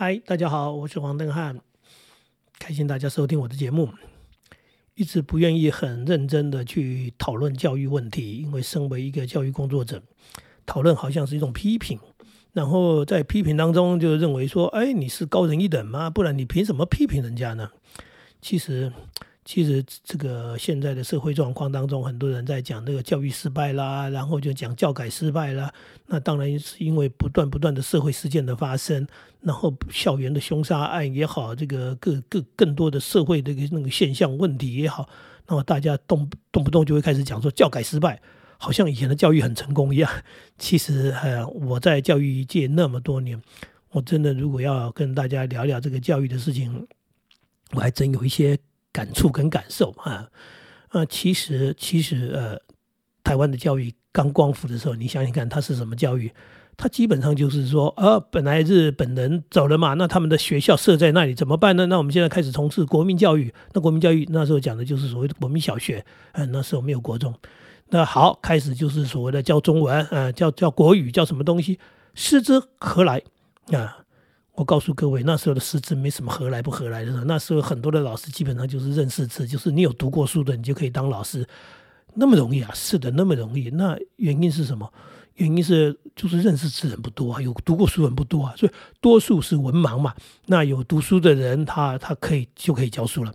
嗨，大家好，我是黄登汉，开心大家收听我的节目。一直不愿意很认真的去讨论教育问题，因为身为一个教育工作者，讨论好像是一种批评，然后在批评当中就认为说，哎，你是高人一等吗？不然你凭什么批评人家呢？其实。其实这个现在的社会状况当中，很多人在讲这个教育失败啦，然后就讲教改失败啦。那当然是因为不断不断的社会事件的发生，然后校园的凶杀案也好，这个各各更多的社会的那个现象问题也好，那么大家动动不动就会开始讲说教改失败，好像以前的教育很成功一样。其实呃，我在教育界那么多年，我真的如果要跟大家聊聊这个教育的事情，我还真有一些。感触跟感受啊，呃，其实其实呃，台湾的教育刚光复的时候，你想想看，它是什么教育？它基本上就是说，呃，本来日本人走了嘛，那他们的学校设在那里怎么办呢？那我们现在开始从事国民教育。那国民教育那时候讲的就是所谓的国民小学，嗯，那时候没有国中。那好，开始就是所谓的教中文，呃，教教国语，教什么东西？师之何来啊？我告诉各位，那时候的师资没什么合来不合来的。那时候很多的老师基本上就是认识字，就是你有读过书的，你就可以当老师，那么容易啊？是的，那么容易。那原因是什么？原因是就是认识字人不多啊，有读过书人不多啊，所以多数是文盲嘛。那有读书的人，他他可以就可以教书了。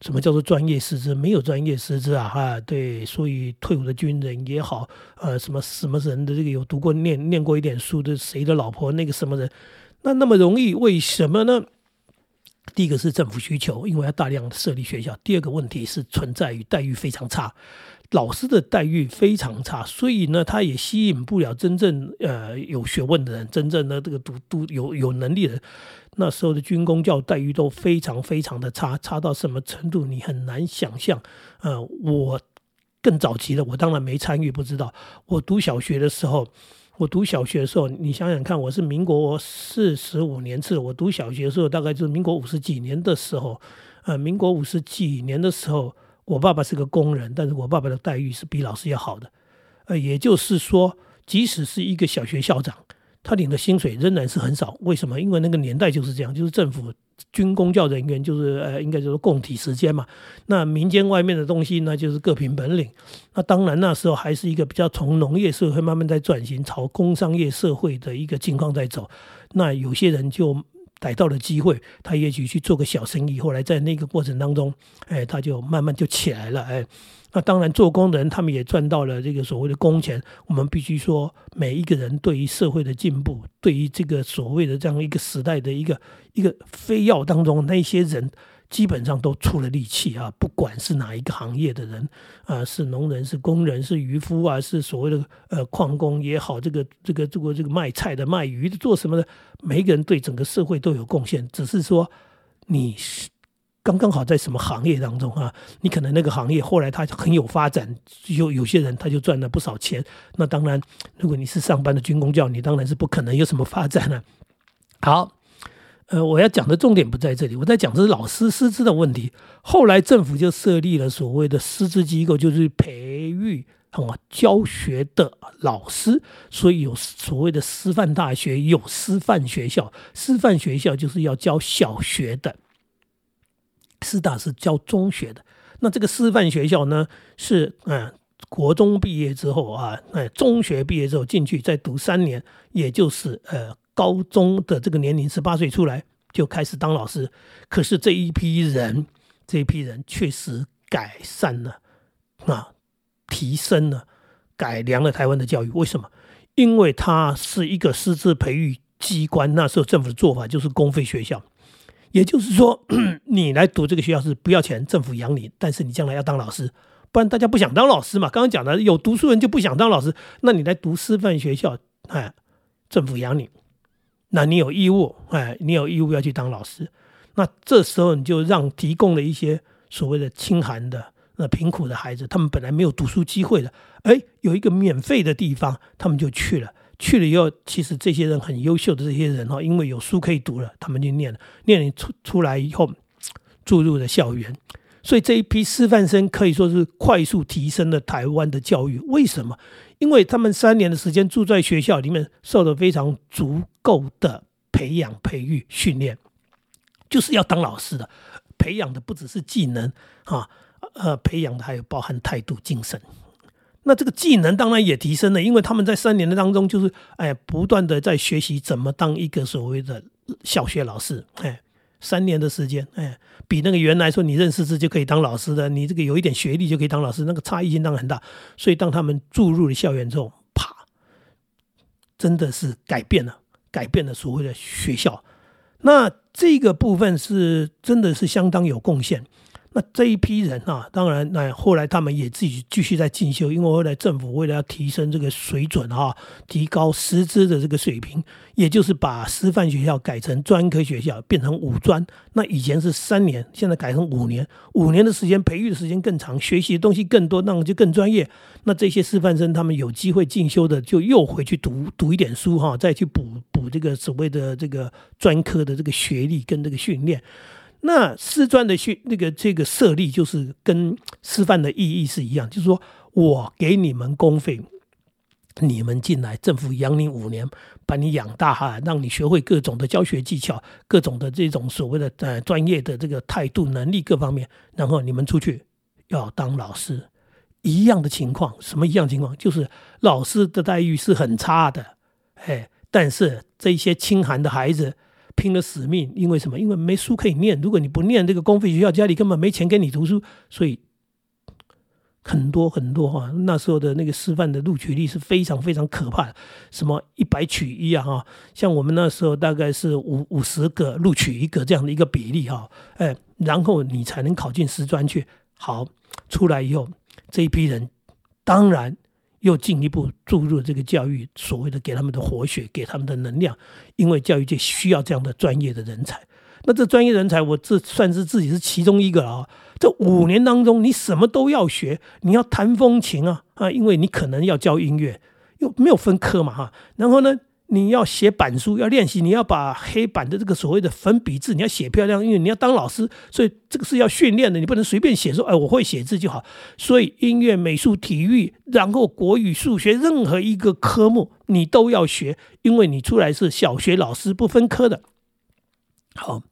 什么叫做专业师资？没有专业师资啊！哈，对，所以退伍的军人也好，呃，什么什么人的这个有读过念念过一点书的，谁的老婆那个什么人？那那么容易？为什么呢？第一个是政府需求，因为要大量设立学校；第二个问题是存在于待遇非常差，老师的待遇非常差，所以呢，他也吸引不了真正呃有学问的人，真正的这个读读有有能力的人。那时候的军工教待遇都非常非常的差，差到什么程度？你很难想象。呃，我更早期的，我当然没参与，不知道。我读小学的时候。我读小学的时候，你想想看，我是民国四十五年次，我读小学的时候大概就是民国五十几年的时候，呃，民国五十几年的时候，我爸爸是个工人，但是我爸爸的待遇是比老师要好的，呃，也就是说，即使是一个小学校长，他领的薪水仍然是很少。为什么？因为那个年代就是这样，就是政府。军公教人员就是呃，应该就是供体时间嘛。那民间外面的东西呢，就是各凭本领。那当然那时候还是一个比较从农业社会慢慢在转型，朝工商业社会的一个情况在走。那有些人就逮到了机会，他也许去做个小生意。后来在那个过程当中，哎，他就慢慢就起来了，哎。那当然，做工的人他们也赚到了这个所谓的工钱。我们必须说，每一个人对于社会的进步，对于这个所谓的这样一个时代的一个一个非要当中，那些人基本上都出了力气啊！不管是哪一个行业的人啊，是农人、是工人、是渔夫啊，是所谓的呃矿工也好，这个这个这个这个卖菜的、卖鱼的、做什么的，每一个人对整个社会都有贡献。只是说你是。刚刚好在什么行业当中啊？你可能那个行业后来它很有发展，有有些人他就赚了不少钱。那当然，如果你是上班的军工教，你当然是不可能有什么发展了。好，呃，我要讲的重点不在这里，我在讲的是老师师资的问题。后来政府就设立了所谓的师资机构，就是培育啊教学的老师，所以有所谓的师范大学，有师范学校。师范学校就是要教小学的。师大是教中学的，那这个师范学校呢是嗯，国中毕业之后啊，哎，中学毕业之后进去再读三年，也就是呃高中的这个年龄十八岁出来就开始当老师。可是这一批人，这一批人确实改善了啊，提升了，改良了台湾的教育。为什么？因为它是一个师资培育机关，那时候政府的做法就是公费学校。也就是说，你来读这个学校是不要钱，政府养你，但是你将来要当老师，不然大家不想当老师嘛。刚刚讲的有读书人就不想当老师，那你来读师范学校，哎，政府养你，那你有义务，哎，你有义务要去当老师。那这时候你就让提供了一些所谓的清寒的、那贫苦的孩子，他们本来没有读书机会的，哎，有一个免费的地方，他们就去了。去了以后，其实这些人很优秀的这些人哈，因为有书可以读了，他们就念了，念了出出来以后，注入了校园，所以这一批师范生可以说是快速提升了台湾的教育。为什么？因为他们三年的时间住在学校里面，受了非常足够的培培养、培育、训练，就是要当老师的。培养的不只是技能啊，呃，培养的还有包含态度、精神。那这个技能当然也提升了，因为他们在三年的当中，就是哎，不断的在学习怎么当一个所谓的小学老师。哎，三年的时间，哎，比那个原来说你认识字就可以当老师的，你这个有一点学历就可以当老师，那个差异性当然很大。所以当他们注入了校园之后，啪，真的是改变了，改变了所谓的学校。那这个部分是真的是相当有贡献。那这一批人啊，当然，那后来他们也自己继续在进修，因为后来政府为了要提升这个水准啊，提高师资的这个水平，也就是把师范学校改成专科学校，变成五专。那以前是三年，现在改成五年，五年的时间培育的时间更长，学习的东西更多，那就更专业。那这些师范生他们有机会进修的，就又回去读读一点书哈，再去补补这个所谓的这个专科的这个学历跟这个训练。那师专的训那个这个设立，就是跟师范的意义是一样，就是说我给你们公费，你们进来，政府养你五年，把你养大哈，让你学会各种的教学技巧，各种的这种所谓的呃专业的这个态度能力各方面，然后你们出去要当老师，一样的情况，什么一样情况？就是老师的待遇是很差的，哎，但是这些清寒的孩子。拼了死命，因为什么？因为没书可以念。如果你不念这个公费学校，家里根本没钱给你读书，所以很多很多哈，那时候的那个师范的录取率是非常非常可怕的，什么一百取一啊哈，像我们那时候大概是五五十个录取一个这样的一个比例哈，哎，然后你才能考进师专去。好，出来以后这一批人，当然。又进一步注入这个教育，所谓的给他们的活血，给他们的能量，因为教育界需要这样的专业的人才。那这专业人才，我这算是自己是其中一个啊。这五年当中，你什么都要学，你要弹风琴啊啊，因为你可能要教音乐，又没有分科嘛哈。然后呢？你要写板书，要练习，你要把黑板的这个所谓的粉笔字，你要写漂亮，因为你要当老师，所以这个是要训练的，你不能随便写说，哎，我会写字就好。所以音乐、美术、体育，然后国语、数学，任何一个科目你都要学，因为你出来是小学老师，不分科的。好，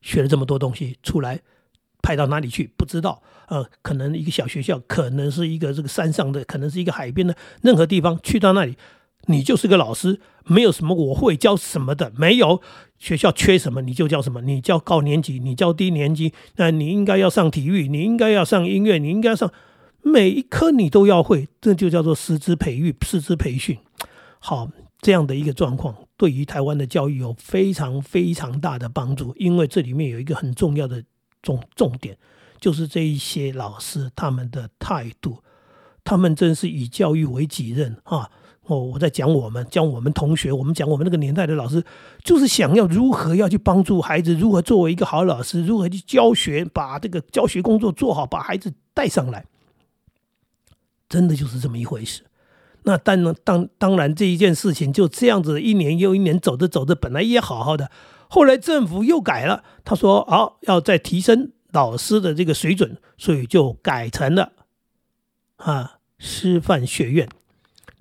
学了这么多东西出来，派到哪里去？不知道，呃，可能一个小学校，可能是一个这个山上的，可能是一个海边的，任何地方去到那里。你就是个老师，没有什么我会教什么的，没有学校缺什么你就教什么。你教高年级，你教低年级，那你应该要上体育，你应该要上音乐，你应该上每一科你都要会，这就叫做师资培育、师资培训。好，这样的一个状况，对于台湾的教育有非常非常大的帮助，因为这里面有一个很重要的重重点，就是这一些老师他们的态度，他们真是以教育为己任啊。哦，我在讲我们，讲我们同学，我们讲我们那个年代的老师，就是想要如何要去帮助孩子，如何作为一个好老师，如何去教学，把这个教学工作做好，把孩子带上来，真的就是这么一回事。那当然，当当然这一件事情就这样子，一年又一年走着走着，本来也好好的，后来政府又改了，他说好要再提升老师的这个水准，所以就改成了啊师范学院。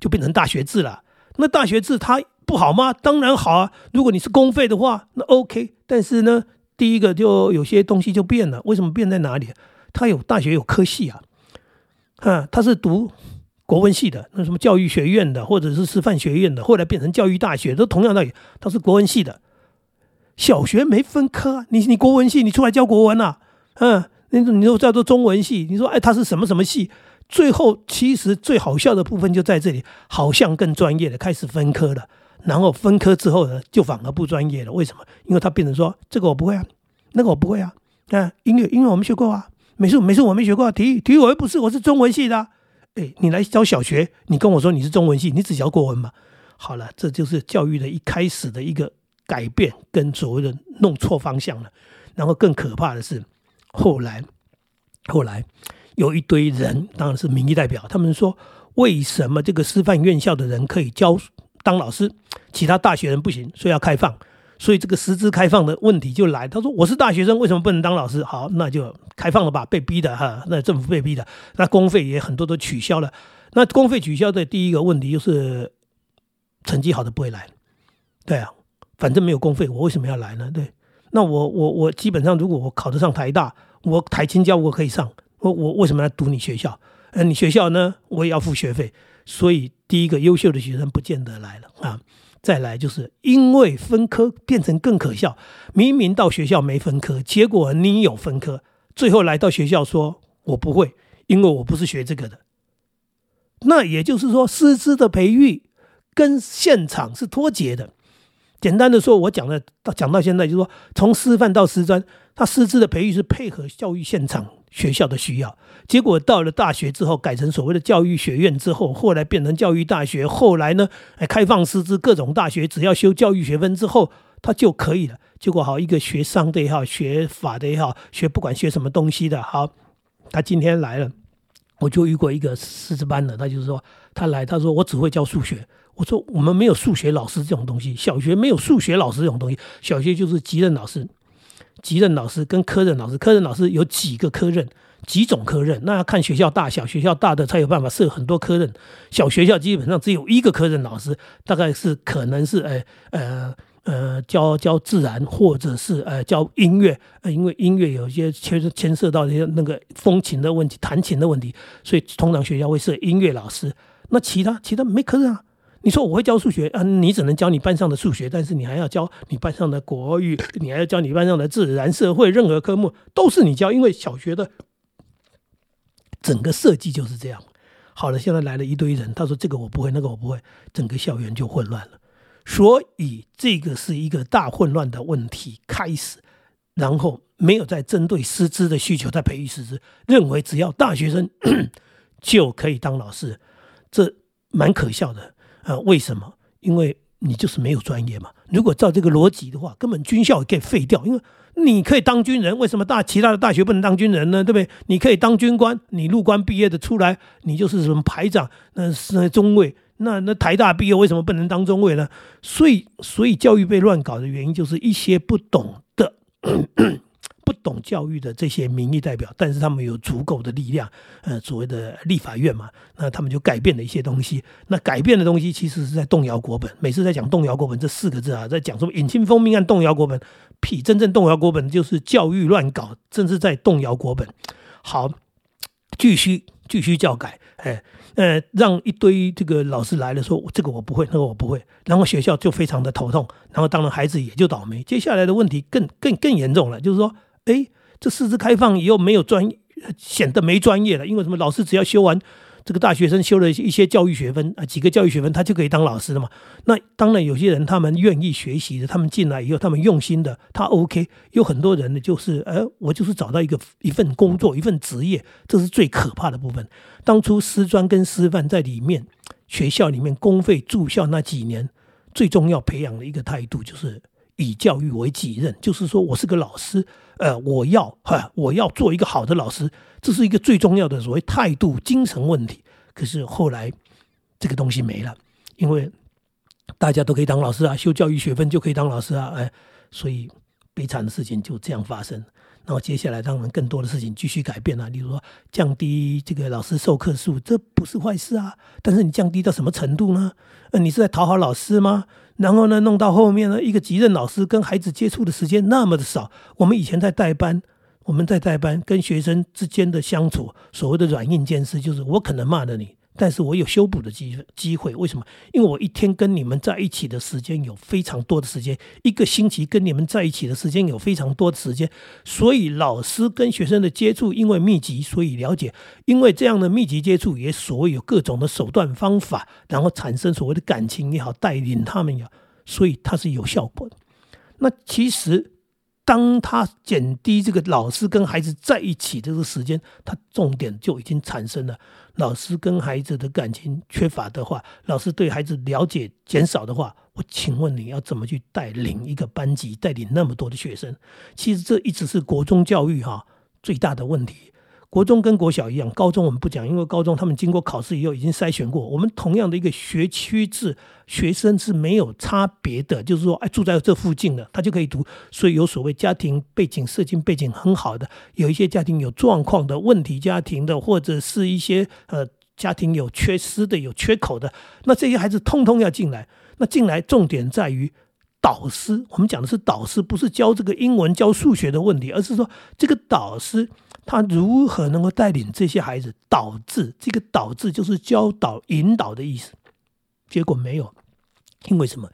就变成大学制了，那大学制它不好吗？当然好啊！如果你是公费的话，那 OK。但是呢，第一个就有些东西就变了。为什么变在哪里？他有大学有科系啊，啊，他是读国文系的，那什么教育学院的，或者是师范学院的，后来变成教育大学，都同样道理。他是国文系的，小学没分科，你你国文系，你出来教国文啊？嗯，那你说叫做中文系，你说哎，他是什么什么系？最后，其实最好笑的部分就在这里，好像更专业的开始分科了，然后分科之后呢，就反而不专业了。为什么？因为他变成说这个我不会啊，那个我不会啊。啊，音乐音乐我们学过啊，美术美术我没学过，啊体育体育我又不是，我是中文系的。哎，你来教小学，你跟我说你是中文系，你只教国文嘛？好了，这就是教育的一开始的一个改变跟所谓的弄错方向了。然后更可怕的是，后来后来。有一堆人，当然是民意代表。他们说，为什么这个师范院校的人可以教当老师，其他大学人不行？所以要开放，所以这个师资开放的问题就来。他说：“我是大学生，为什么不能当老师？”好，那就开放了吧，被逼的哈。那政府被逼的，那公费也很多都取消了。那公费取消的第一个问题就是，成绩好的不会来，对啊，反正没有公费，我为什么要来呢？对，那我我我基本上如果我考得上台大，我台青教我可以上，我我为什么要读你学校？呃，你学校呢，我也要付学费，所以第一个优秀的学生不见得来了啊。再来就是因为分科变成更可笑，明明到学校没分科，结果你有分科，最后来到学校说我不会，因为我不是学这个的。那也就是说，师资的培育跟现场是脱节的。简单的说，我讲的到讲到现在，就是说从师范到师专，他师资的培育是配合教育现场。学校的需要，结果到了大学之后，改成所谓的教育学院之后，后来变成教育大学，后来呢，开放师资，各种大学只要修教育学分之后，他就可以了。结果好，一个学商的也好，学法的也好，学不管学什么东西的，好，他今天来了，我就遇过一个师资班的，他就是说，他来，他说我只会教数学，我说我们没有数学老师这种东西，小学没有数学老师这种东西，小学就是级任老师。级任老师跟科任老师，科任老师有几个科任，几种科任，那要看学校大小，学校大的才有办法设很多科任，小学校基本上只有一个科任老师，大概是可能是呃呃呃教教自然或者是呃教音乐，因为音乐有些牵牵涉到一些那个风琴的问题、弹琴的问题，所以通常学校会设音乐老师，那其他其他没科任啊。你说我会教数学啊？你只能教你班上的数学，但是你还要教你班上的国语，你还要教你班上的自然、社会，任何科目都是你教，因为小学的整个设计就是这样。好了，现在来了一堆人，他说这个我不会，那个我不会，整个校园就混乱了。所以这个是一个大混乱的问题开始，然后没有在针对师资的需求在培育师资，认为只要大学生 就可以当老师，这蛮可笑的。呃，为什么？因为你就是没有专业嘛。如果照这个逻辑的话，根本军校可以废掉。因为你可以当军人，为什么大其他的大学不能当军人呢？对不对？你可以当军官，你入关毕业的出来，你就是什么排长，那是中尉。那那台大毕业为什么不能当中尉呢？所以，所以教育被乱搞的原因，就是一些不懂的。不懂教育的这些民意代表，但是他们有足够的力量，呃，所谓的立法院嘛，那他们就改变了一些东西。那改变的东西其实是在动摇国本。每次在讲动摇国本这四个字啊，在讲什么“引清风命案”动摇国本，屁！真正动摇国本就是教育乱搞，正是在动摇国本。好，继续继续教改，哎，呃，让一堆这个老师来了，说这个我不会，那个我不会，然后学校就非常的头痛，然后当然孩子也就倒霉。接下来的问题更更更严重了，就是说。哎，这师资开放以后没有专，显得没专业了。因为什么？老师只要修完这个大学生修了一些教育学分啊，几个教育学分，他就可以当老师了嘛。那当然，有些人他们愿意学习的，他们进来以后，他们用心的，他 OK。有很多人呢，就是哎，我就是找到一个一份工作，一份职业，这是最可怕的部分。当初师专跟师范在里面学校里面公费住校那几年，最重要培养的一个态度就是。以教育为己任，就是说我是个老师，呃，我要哈，我要做一个好的老师，这是一个最重要的所谓态度、精神问题。可是后来这个东西没了，因为大家都可以当老师啊，修教育学分就可以当老师啊，哎，所以悲惨的事情就这样发生。然后接下来当然更多的事情继续改变了，例如说降低这个老师授课数，这不是坏事啊。但是你降低到什么程度呢？呃，你是在讨好老师吗？然后呢，弄到后面呢，一个急任老师跟孩子接触的时间那么的少。我们以前在代班，我们在代班跟学生之间的相处，所谓的软硬兼施，就是我可能骂了你。但是我有修补的机机会，为什么？因为我一天跟你们在一起的时间有非常多的时间，一个星期跟你们在一起的时间有非常多的时间，所以老师跟学生的接触因为密集，所以了解，因为这样的密集接触也所谓有各种的手段方法，然后产生所谓的感情也好，带领他们也好，所以它是有效果的。那其实。当他减低这个老师跟孩子在一起这个时间，他重点就已经产生了。老师跟孩子的感情缺乏的话，老师对孩子了解减少的话，我请问你要怎么去带领一个班级，带领那么多的学生？其实这一直是国中教育哈最大的问题。国中跟国小一样，高中我们不讲，因为高中他们经过考试以后已经筛选过。我们同样的一个学区制，学生是没有差别的，就是说，哎，住在这附近的他就可以读。所以有所谓家庭背景、社经背景很好的，有一些家庭有状况的问题家庭的，或者是一些呃家庭有缺失的、有缺口的，那这些孩子通通要进来。那进来重点在于导师，我们讲的是导师，不是教这个英文、教数学的问题，而是说这个导师他如何能够带领这些孩子导致这个导致就是教导、引导的意思。结果没有，因为什么？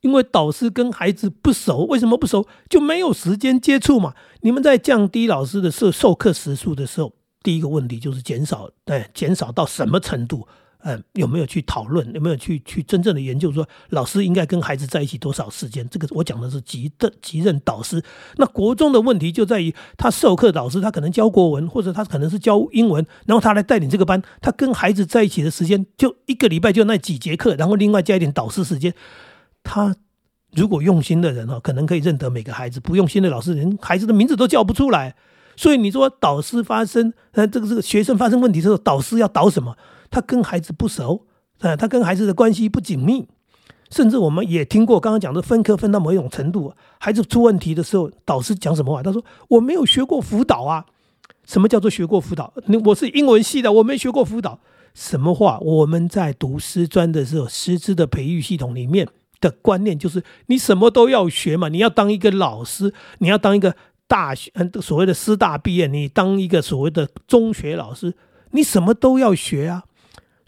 因为导师跟孩子不熟，为什么不熟？就没有时间接触嘛。你们在降低老师的授授课时数的时候，第一个问题就是减少，对，减少到什么程度？嗯，有没有去讨论？有没有去去真正的研究？说老师应该跟孩子在一起多少时间？这个我讲的是级的级任导师。那国中的问题就在于，他授课导师他可能教国文，或者他可能是教英文，然后他来带领这个班，他跟孩子在一起的时间就一个礼拜就那几节课，然后另外加一点导师时间。他如果用心的人哈，可能可以认得每个孩子；不用心的老师，连孩子的名字都叫不出来。所以你说导师发生，呃，这个这个学生发生问题的时候，导师要导什么？他跟孩子不熟，啊，他跟孩子的关系不紧密，甚至我们也听过刚刚讲的分科分到某一种程度，孩子出问题的时候，导师讲什么话？他说：“我没有学过辅导啊。”什么叫做学过辅导？你我是英文系的，我没学过辅导。什么话？我们在读师专的时候，师资的培育系统里面的观念就是，你什么都要学嘛。你要当一个老师，你要当一个大学，嗯，所谓的师大毕业，你当一个所谓的中学老师，你什么都要学啊。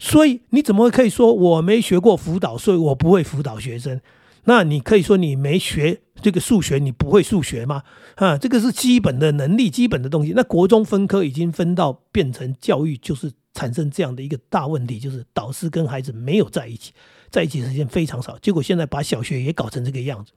所以你怎么可以说我没学过辅导，所以我不会辅导学生？那你可以说你没学这个数学，你不会数学吗？啊，这个是基本的能力，基本的东西。那国中分科已经分到变成教育，就是产生这样的一个大问题，就是导师跟孩子没有在一起，在一起时间非常少。结果现在把小学也搞成这个样子。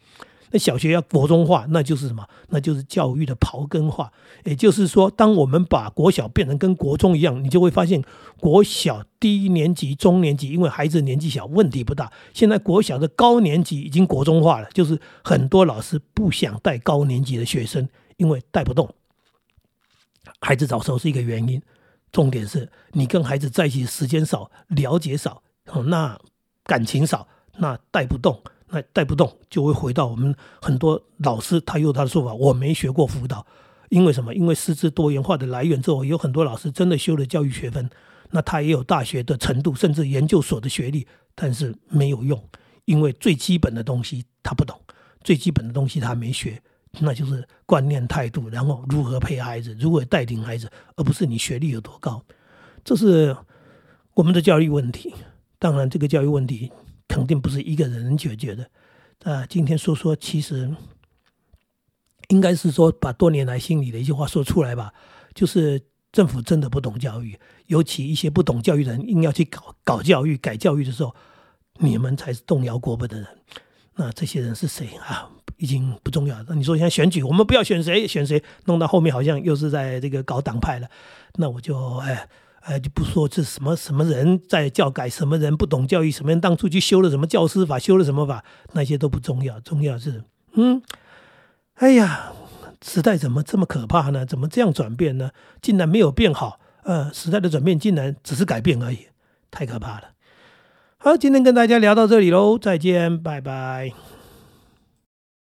那小学要国中化，那就是什么？那就是教育的刨根化。也就是说，当我们把国小变成跟国中一样，你就会发现，国小低年级、中年级，因为孩子年纪小，问题不大。现在国小的高年级已经国中化了，就是很多老师不想带高年级的学生，因为带不动。孩子早熟是一个原因，重点是你跟孩子在一起时间少，了解少，那感情少，那带不动。那带不动，就会回到我们很多老师，他有他的说法。我没学过辅导，因为什么？因为师资多元化的来源之后，有很多老师真的修了教育学分，那他也有大学的程度，甚至研究所的学历，但是没有用，因为最基本的东西他不懂，最基本的东西他没学，那就是观念态度，然后如何陪孩子，如何带领孩子，而不是你学历有多高，这是我们的教育问题。当然，这个教育问题。肯定不是一个人能解决的，啊，今天说说，其实应该是说把多年来心里的一句话说出来吧，就是政府真的不懂教育，尤其一些不懂教育的人硬要去搞搞教育、改教育的时候，你们才是动摇国本的人。那这些人是谁啊？已经不重要。那你说现在选举，我们不要选谁，选谁，弄到后面好像又是在这个搞党派了，那我就哎。哎，就不说这什么什么人在教改，什么人不懂教育，什么人当初去修了什么教师法，修了什么法，那些都不重要。重要是，嗯，哎呀，时代怎么这么可怕呢？怎么这样转变呢？竟然没有变好。呃，时代的转变竟然只是改变而已，太可怕了。好，今天跟大家聊到这里喽，再见，拜拜。